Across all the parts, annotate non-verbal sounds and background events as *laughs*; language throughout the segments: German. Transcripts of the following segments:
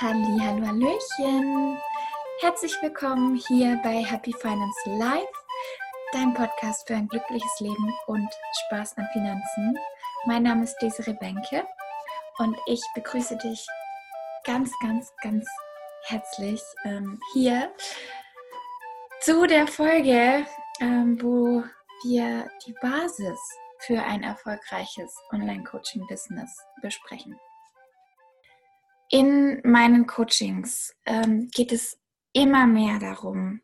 Halli, hallo, hallöchen. Herzlich willkommen hier bei Happy Finance Live, dein Podcast für ein glückliches Leben und Spaß an Finanzen. Mein Name ist Desiree Benke und ich begrüße dich ganz, ganz, ganz herzlich ähm, hier zu der Folge, ähm, wo wir die Basis für ein erfolgreiches Online-Coaching-Business besprechen. In meinen Coachings ähm, geht es immer mehr darum,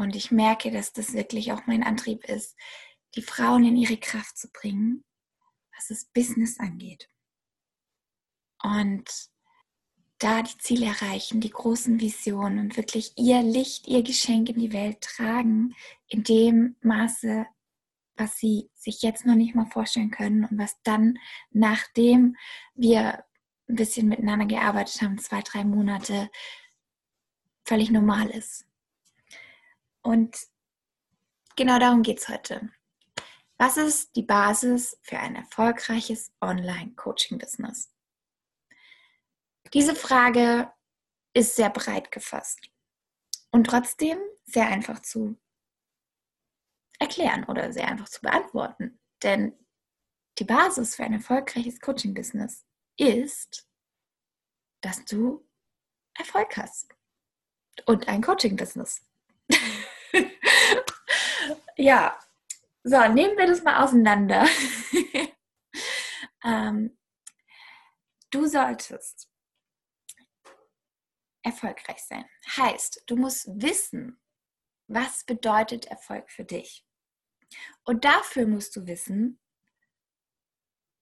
und ich merke, dass das wirklich auch mein Antrieb ist, die Frauen in ihre Kraft zu bringen, was das Business angeht. Und da die Ziele erreichen, die großen Visionen und wirklich ihr Licht, ihr Geschenk in die Welt tragen, in dem Maße, was sie sich jetzt noch nicht mal vorstellen können und was dann, nachdem wir ein bisschen miteinander gearbeitet haben, zwei, drei Monate, völlig normal ist. Und genau darum geht es heute. Was ist die Basis für ein erfolgreiches Online-Coaching-Business? Diese Frage ist sehr breit gefasst und trotzdem sehr einfach zu erklären oder sehr einfach zu beantworten. Denn die Basis für ein erfolgreiches Coaching-Business ist, dass du Erfolg hast und ein Coaching-Business. *laughs* ja, so, nehmen wir das mal auseinander. *laughs* ähm, du solltest erfolgreich sein. Heißt, du musst wissen, was bedeutet Erfolg für dich. Und dafür musst du wissen,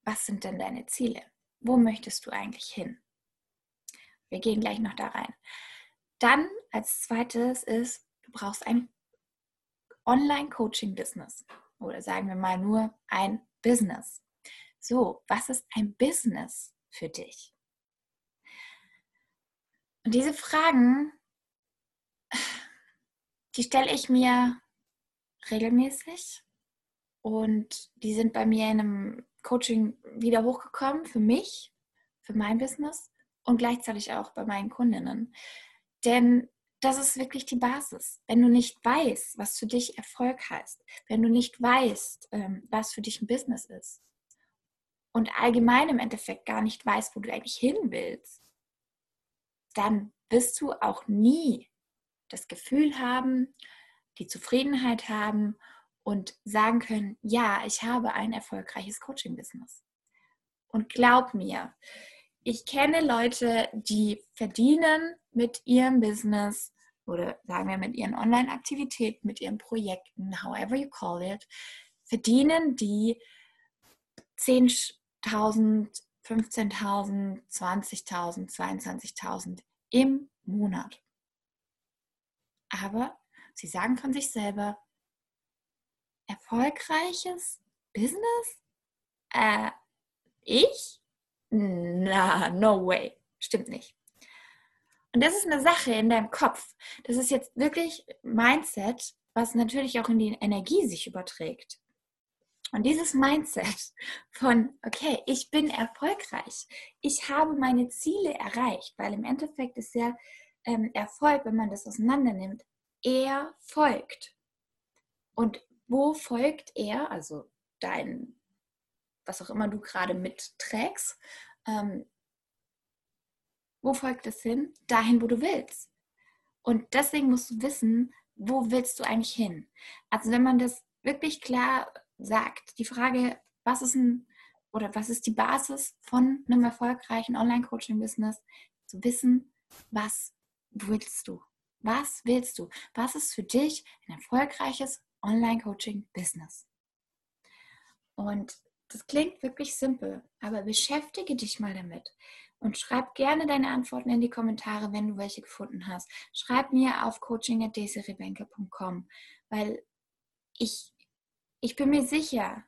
was sind denn deine Ziele? Wo möchtest du eigentlich hin? Wir gehen gleich noch da rein. Dann als zweites ist, du brauchst ein Online-Coaching-Business oder sagen wir mal nur ein Business. So, was ist ein Business für dich? Und diese Fragen, die stelle ich mir regelmäßig und die sind bei mir in einem Coaching wieder hochgekommen für mich, für mein Business und gleichzeitig auch bei meinen Kundinnen. Denn das ist wirklich die Basis. Wenn du nicht weißt, was für dich Erfolg heißt, wenn du nicht weißt, ähm, was für dich ein Business ist und allgemein im Endeffekt gar nicht weißt, wo du eigentlich hin willst, dann wirst du auch nie das Gefühl haben, die Zufriedenheit haben und sagen können, ja, ich habe ein erfolgreiches Coaching-Business. Und glaub mir, ich kenne Leute, die verdienen mit ihrem Business oder sagen wir mit ihren Online-Aktivitäten, mit ihren Projekten, however you call it, verdienen die 10.000, 15.000, 20.000, 22.000 im Monat. Aber sie sagen von sich selber, erfolgreiches Business? Äh, ich? Na, no way. Stimmt nicht. Und das ist eine Sache in deinem Kopf. Das ist jetzt wirklich Mindset, was natürlich auch in die Energie sich überträgt. Und dieses Mindset von, okay, ich bin erfolgreich, ich habe meine Ziele erreicht, weil im Endeffekt ist ja ähm, Erfolg, wenn man das auseinander nimmt, er folgt. Und wo folgt er, also dein was auch immer du gerade mitträgst, ähm, wo folgt es hin? Dahin, wo du willst. Und deswegen musst du wissen, wo willst du eigentlich hin? Also wenn man das wirklich klar sagt, die Frage, was ist ein oder was ist die Basis von einem erfolgreichen Online-Coaching-Business, zu wissen, was willst du? Was willst du? Was ist für dich ein erfolgreiches Online-Coaching-Business? Und das klingt wirklich simpel, aber beschäftige dich mal damit und schreib gerne deine Antworten in die Kommentare, wenn du welche gefunden hast. Schreib mir auf coaching.desirebenke.com, weil ich, ich bin mir sicher,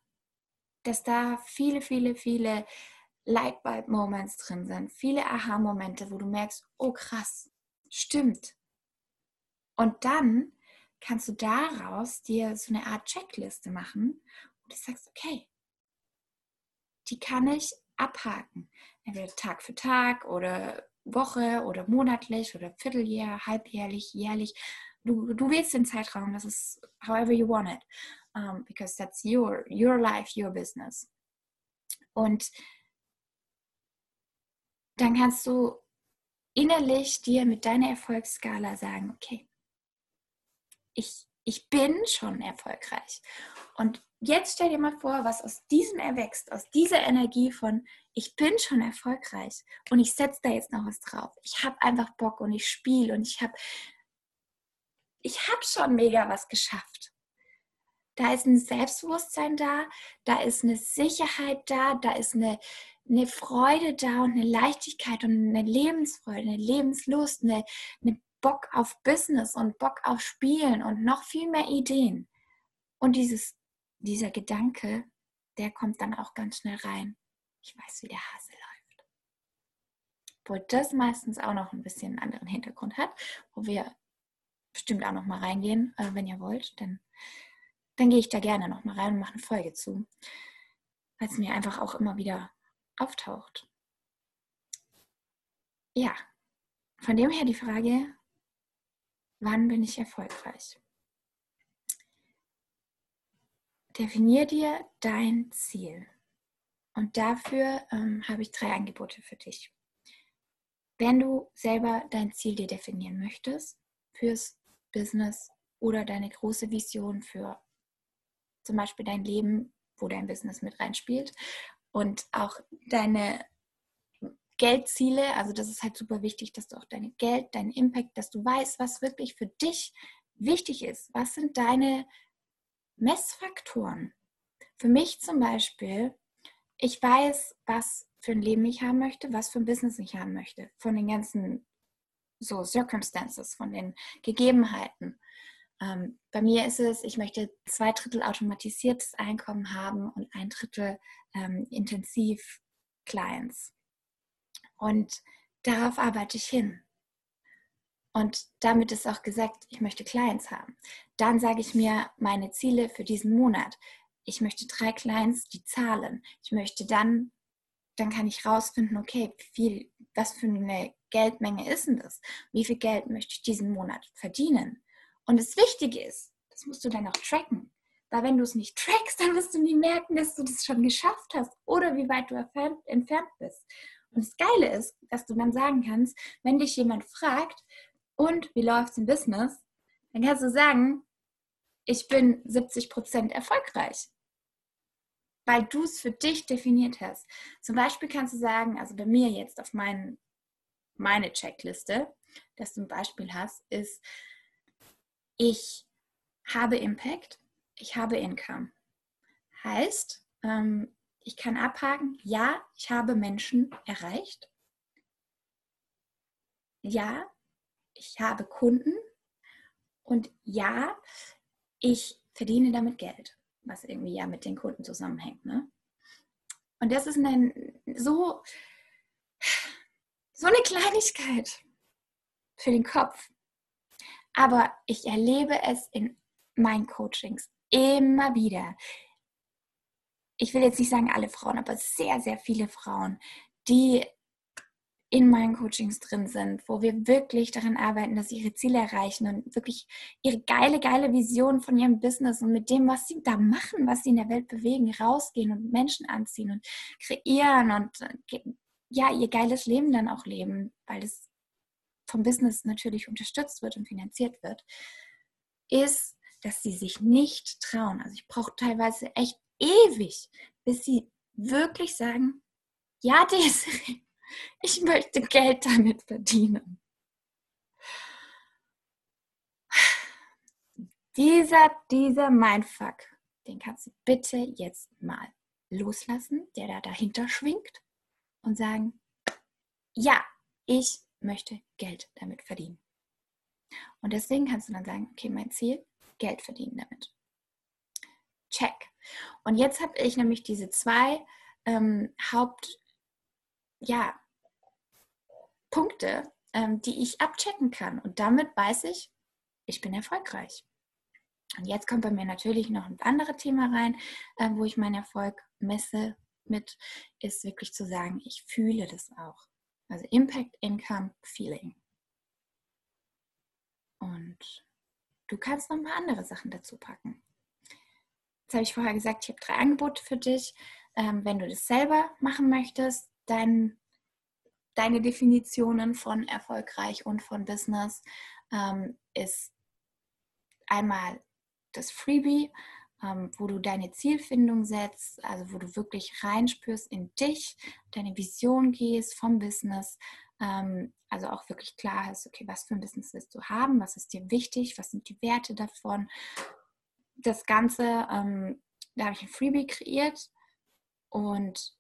dass da viele, viele, viele Lightbulb-Moments drin sind, viele Aha-Momente, wo du merkst, oh krass, stimmt. Und dann kannst du daraus dir so eine Art Checkliste machen und du sagst, okay, die kann ich abhaken. Entweder Tag für Tag oder Woche oder monatlich oder Vierteljahr, halbjährlich, jährlich. Du, du wählst den Zeitraum, das ist however you want it, um, because that's your, your life, your business. Und dann kannst du innerlich dir mit deiner Erfolgsskala sagen, okay, ich, ich bin schon erfolgreich. Und jetzt stell dir mal vor, was aus diesem erwächst, aus dieser Energie von, ich bin schon erfolgreich und ich setze da jetzt noch was drauf. Ich habe einfach Bock und ich spiele und ich habe ich habe schon mega was geschafft. Da ist ein Selbstbewusstsein da, da ist eine Sicherheit da, da ist eine, eine Freude da und eine Leichtigkeit und eine Lebensfreude, eine Lebenslust, eine, eine Bock auf Business und Bock auf Spielen und noch viel mehr Ideen. Und dieses, dieser Gedanke, der kommt dann auch ganz schnell rein. Ich weiß, wie der Hase läuft. Wo das meistens auch noch ein bisschen einen anderen Hintergrund hat, wo wir bestimmt auch noch mal reingehen, äh, wenn ihr wollt. Denn dann gehe ich da gerne noch mal rein und mache eine Folge zu, weil es mir einfach auch immer wieder auftaucht. Ja, von dem her die Frage, wann bin ich erfolgreich? Definier dir dein Ziel. Und dafür ähm, habe ich drei Angebote für dich. Wenn du selber dein Ziel dir definieren möchtest, fürs Business oder deine große Vision für zum Beispiel dein Leben, wo dein Business mit reinspielt und auch deine Geldziele, also das ist halt super wichtig, dass du auch deine Geld, deinen Impact, dass du weißt, was wirklich für dich wichtig ist. Was sind deine Messfaktoren? Für mich zum Beispiel, ich weiß, was für ein Leben ich haben möchte, was für ein Business ich haben möchte, von den ganzen so Circumstances, von den Gegebenheiten. Ähm, bei mir ist es, ich möchte zwei Drittel automatisiertes Einkommen haben und ein Drittel ähm, intensiv Clients. Und darauf arbeite ich hin. Und damit ist auch gesagt, ich möchte Clients haben. Dann sage ich mir meine Ziele für diesen Monat. Ich möchte drei Clients, die zahlen. Ich möchte dann, dann kann ich rausfinden, okay, viel, was für eine Geldmenge ist denn das? Wie viel Geld möchte ich diesen Monat verdienen? Und das Wichtige ist, das musst du dann auch tracken. Weil wenn du es nicht trackst, dann wirst du nie merken, dass du das schon geschafft hast oder wie weit du entfernt bist. Und das Geile ist, dass du dann sagen kannst, wenn dich jemand fragt, und wie läuft es im Business, dann kannst du sagen, ich bin 70% erfolgreich. Weil du es für dich definiert hast. Zum Beispiel kannst du sagen, also bei mir jetzt auf meinen meine Checkliste, dass du ein Beispiel hast, ist, ich habe Impact, ich habe Income. Heißt, ähm, ich kann abhaken, ja, ich habe Menschen erreicht. Ja, ich habe Kunden. Und ja, ich verdiene damit Geld, was irgendwie ja mit den Kunden zusammenhängt. Ne? Und das ist ein so so eine Kleinigkeit für den Kopf. Aber ich erlebe es in meinen Coachings immer wieder. Ich will jetzt nicht sagen alle Frauen, aber sehr, sehr viele Frauen, die in meinen Coachings drin sind, wo wir wirklich daran arbeiten, dass sie ihre Ziele erreichen und wirklich ihre geile, geile Vision von ihrem Business und mit dem, was sie da machen, was sie in der Welt bewegen, rausgehen und Menschen anziehen und kreieren und äh, ja, ihr geiles Leben dann auch leben, weil es vom Business natürlich unterstützt wird und finanziert wird, ist, dass sie sich nicht trauen. Also ich brauche teilweise echt ewig, bis sie wirklich sagen, ja, *laughs* Desiree, ich möchte Geld damit verdienen. Dieser, dieser Mindfuck, den kannst du bitte jetzt mal loslassen, der da dahinter schwingt und sagen, ja, ich möchte Geld damit verdienen. Und deswegen kannst du dann sagen, okay, mein Ziel, Geld verdienen damit. Check. Und jetzt habe ich nämlich diese zwei ähm, Haupt, ja, Punkte, ähm, die ich abchecken kann. Und damit weiß ich, ich bin erfolgreich. Und jetzt kommt bei mir natürlich noch ein anderes Thema rein, äh, wo ich meinen Erfolg messe mit, ist wirklich zu sagen, ich fühle das auch. Also Impact, Income, Feeling. Und du kannst noch ein paar andere Sachen dazu packen. Jetzt habe ich vorher gesagt, ich habe drei Angebote für dich. Ähm, wenn du das selber machen möchtest, dein, deine Definitionen von erfolgreich und von Business ähm, ist einmal das Freebie, ähm, wo du deine Zielfindung setzt, also wo du wirklich reinspürst in dich, deine Vision gehst vom Business, ähm, also auch wirklich klar hast, okay, was für ein Business willst du haben, was ist dir wichtig, was sind die Werte davon. Das Ganze, ähm, da habe ich ein Freebie kreiert und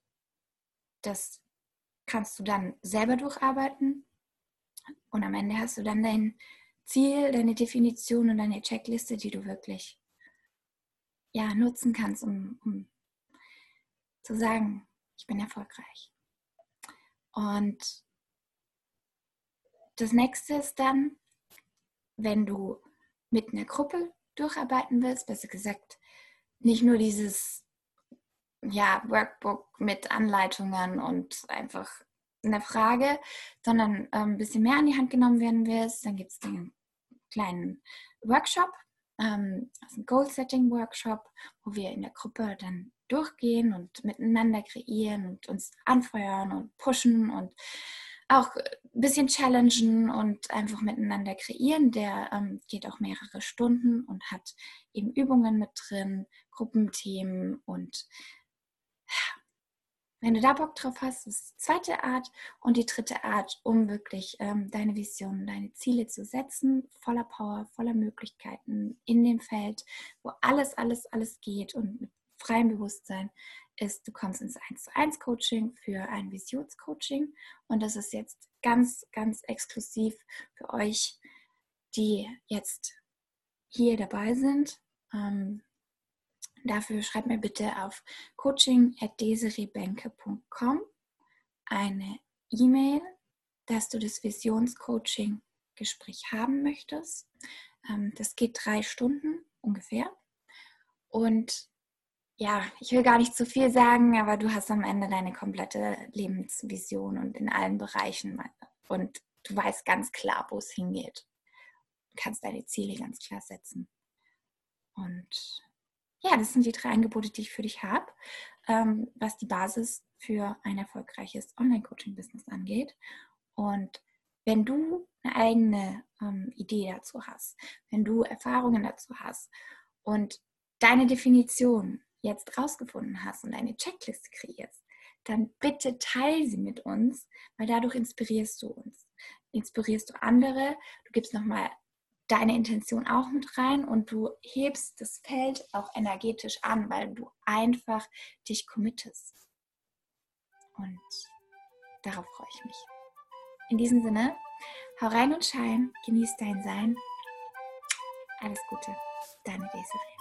das kannst du dann selber durcharbeiten und am Ende hast du dann dein Ziel, deine Definition und deine Checkliste, die du wirklich ja, nutzen kannst, um, um zu sagen, ich bin erfolgreich. Und das nächste ist dann, wenn du mit einer Gruppe durcharbeiten willst, besser gesagt, nicht nur dieses ja, Workbook mit Anleitungen und einfach eine Frage, sondern ähm, ein bisschen mehr an die Hand genommen werden willst, dann gibt es den kleinen Workshop, ähm, also ein Goal-Setting-Workshop, wo wir in der Gruppe dann durchgehen und miteinander kreieren und uns anfeuern und pushen und auch ein bisschen challengen und einfach miteinander kreieren. Der ähm, geht auch mehrere Stunden und hat eben Übungen mit drin, Gruppenthemen und wenn du da Bock drauf hast, ist die zweite Art. Und die dritte Art, um wirklich ähm, deine Vision, deine Ziele zu setzen, voller Power, voller Möglichkeiten in dem Feld, wo alles, alles, alles geht und mit freiem Bewusstsein, ist, du kommst ins 1 zu 1 Coaching für ein Visionscoaching. Und das ist jetzt ganz, ganz exklusiv für euch, die jetzt hier dabei sind. Ähm, Dafür schreib mir bitte auf coaching.deserebenke.com eine E-Mail, dass du das Visionscoaching-Gespräch haben möchtest. Ähm, das geht drei Stunden ungefähr. Und ja, ich will gar nicht zu viel sagen, aber du hast am Ende deine komplette Lebensvision und in allen Bereichen. Und du weißt ganz klar, wo es hingeht. Du kannst deine Ziele ganz klar setzen. Und ja, das sind die drei Angebote, die ich für dich habe, ähm, was die Basis für ein erfolgreiches Online-Coaching-Business angeht. Und wenn du eine eigene ähm, Idee dazu hast, wenn du Erfahrungen dazu hast und deine Definition jetzt rausgefunden hast und eine Checkliste kreierst, dann bitte teile sie mit uns, weil dadurch inspirierst du uns. Inspirierst du andere, du gibst nochmal deine Intention auch mit rein und du hebst das Feld auch energetisch an, weil du einfach dich committest. Und darauf freue ich mich. In diesem Sinne, hau rein und schein, genieß dein Sein. Alles Gute, deine Desiree.